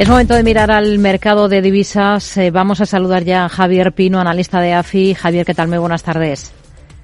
Es momento de mirar al mercado de divisas. Eh, vamos a saludar ya a Javier Pino, analista de AFI. Javier, ¿qué tal? Muy buenas tardes.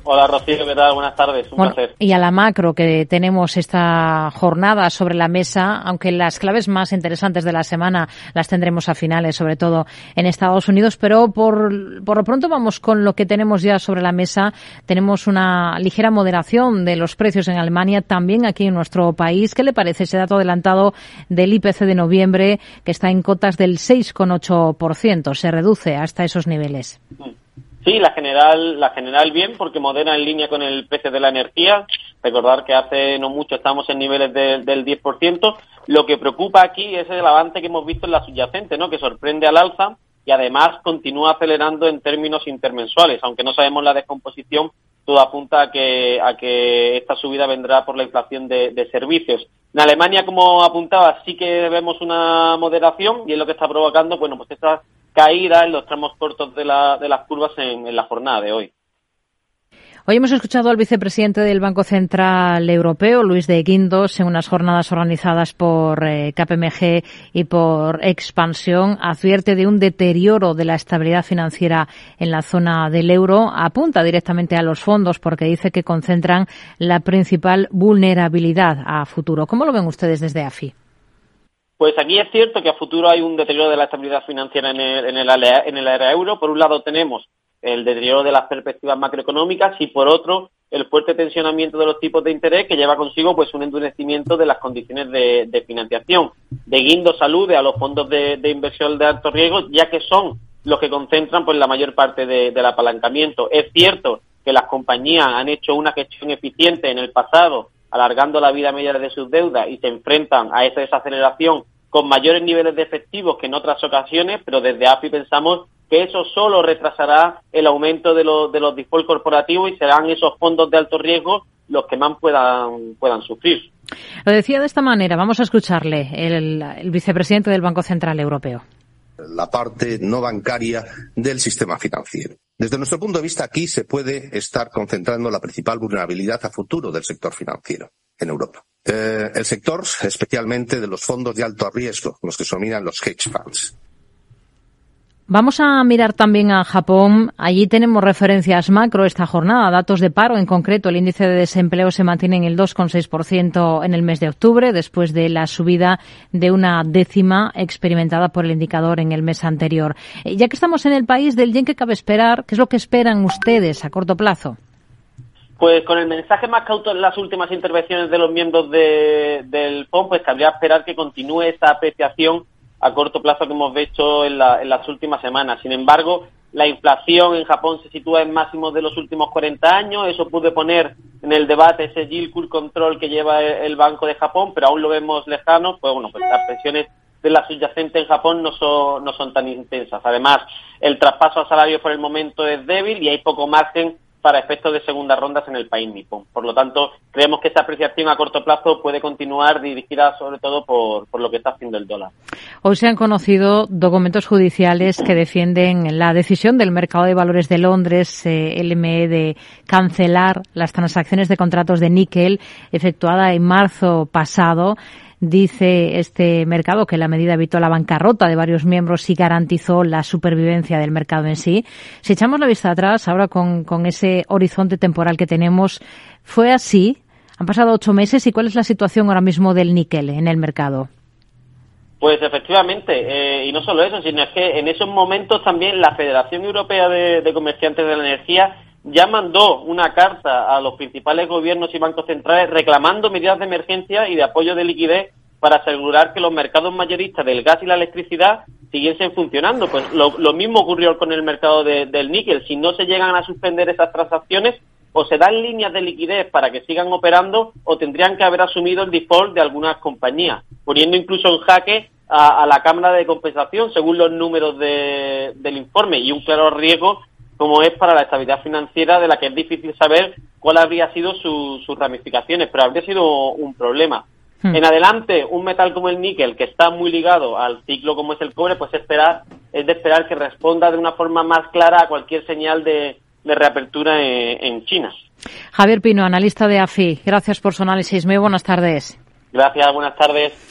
Hola Rocío, ¿qué tal? Buenas tardes, un placer. Y a la macro que tenemos esta jornada sobre la mesa, aunque las claves más interesantes de la semana las tendremos a finales, sobre todo en Estados Unidos, pero por, por lo pronto vamos con lo que tenemos ya sobre la mesa. Tenemos una ligera moderación de los precios en Alemania, también aquí en nuestro país. ¿Qué le parece ese dato adelantado del IPC de noviembre que está en cotas del 6,8%? Se reduce hasta esos niveles. Mm. Sí, la general, la general bien, porque modera en línea con el precio de la energía. Recordar que hace no mucho estamos en niveles del 10%. Lo que preocupa aquí es el avance que hemos visto en la subyacente, ¿no? que sorprende al alza y además continúa acelerando en términos intermensuales. Aunque no sabemos la descomposición, todo apunta a que, a que esta subida vendrá por la inflación de, de servicios. En Alemania, como apuntaba, sí que vemos una moderación y es lo que está provocando, bueno, pues estas caída en los tramos cortos de, la, de las curvas en, la jornada de hoy. Hoy hemos escuchado al vicepresidente del Banco Central Europeo, Luis de Guindos, en unas jornadas organizadas por eh, KPMG y por Expansión. Advierte de un deterioro de la estabilidad financiera en la zona del euro. Apunta directamente a los fondos porque dice que concentran la principal vulnerabilidad a futuro. ¿Cómo lo ven ustedes desde AFI? Pues aquí es cierto que a futuro hay un deterioro de la estabilidad financiera en el, en el, en el área euro. Por un lado tenemos el deterioro de las perspectivas macroeconómicas y por otro el fuerte tensionamiento de los tipos de interés que lleva consigo pues un endurecimiento de las condiciones de, financiación. De Guindo salude a los fondos de, inversión de alto riesgo ya que son los que concentran pues la mayor parte del apalancamiento. Es cierto que las compañías han hecho una gestión eficiente en el pasado alargando la vida media de sus deudas y se enfrentan a esa desaceleración con mayores niveles de efectivos que en otras ocasiones, pero desde AFI pensamos que eso solo retrasará el aumento de los, de los default corporativos y serán esos fondos de alto riesgo los que más puedan, puedan sufrir. Lo decía de esta manera, vamos a escucharle, el, el vicepresidente del Banco Central Europeo. La parte no bancaria del sistema financiero. Desde nuestro punto de vista, aquí se puede estar concentrando la principal vulnerabilidad a futuro del sector financiero en Europa. Eh, el sector, especialmente de los fondos de alto riesgo, los que se los hedge funds. Vamos a mirar también a Japón. Allí tenemos referencias macro esta jornada, datos de paro en concreto. El índice de desempleo se mantiene en el 2,6% en el mes de octubre, después de la subida de una décima experimentada por el indicador en el mes anterior. Eh, ya que estamos en el país del yen, ¿qué cabe esperar? ¿Qué es lo que esperan ustedes a corto plazo? Pues con el mensaje más cauto en las últimas intervenciones de los miembros del POM, pues cabría esperar que continúe esta apreciación a corto plazo que hemos visto en, las últimas semanas. Sin embargo, la inflación en Japón se sitúa en máximos de los últimos 40 años. Eso puede poner en el debate ese yield curve control que lleva el Banco de Japón, pero aún lo vemos lejano. Pues bueno, pues las presiones de la subyacente en Japón no son, no son tan intensas. Además, el traspaso a salario por el momento es débil y hay poco margen para efectos de segundas rondas en el país nipón. Por lo tanto, creemos que esta apreciación a corto plazo puede continuar dirigida sobre todo por, lo que está haciendo el dólar. Hoy se han conocido documentos judiciales que defienden la decisión del mercado de valores de Londres, eh, LME, de cancelar las transacciones de contratos de níquel efectuada en marzo pasado. Dice este mercado que la medida evitó la bancarrota de varios miembros y garantizó la supervivencia del mercado en sí. Si echamos la vista atrás, ahora con, con ese horizonte temporal que tenemos, ¿fue así? Han pasado ocho meses y ¿cuál es la situación ahora mismo del níquel en el mercado? Pues efectivamente, eh, y no solo eso, sino es que en esos momentos también la Federación Europea de Comerciantes de la Energía ya mandó una carta a los principales gobiernos y bancos centrales reclamando medidas de emergencia y de apoyo de liquidez para asegurar que los mercados mayoristas del gas y la electricidad siguiesen funcionando. Pues lo, mismo ocurrió con el mercado del níquel. Si no se llegan a suspender esas transacciones, o se dan líneas de liquidez para que sigan operando, o tendrían que haber asumido el default de algunas compañías, poniendo incluso en jaque a, la Cámara de Compensación, según los números del informe, y un claro riesgo como es para la estabilidad financiera de la que es difícil saber cuál habría sido sus ramificaciones, pero habría sido un problema. Hmm. En adelante, un metal como el níquel, que está muy ligado al ciclo como es el cobre, pues esperar, es de esperar que responda de una forma más clara a cualquier señal de, reapertura en, en, China. Javier Pino, analista de AFI, gracias por su análisis. Muy buenas tardes. Gracias, buenas tardes.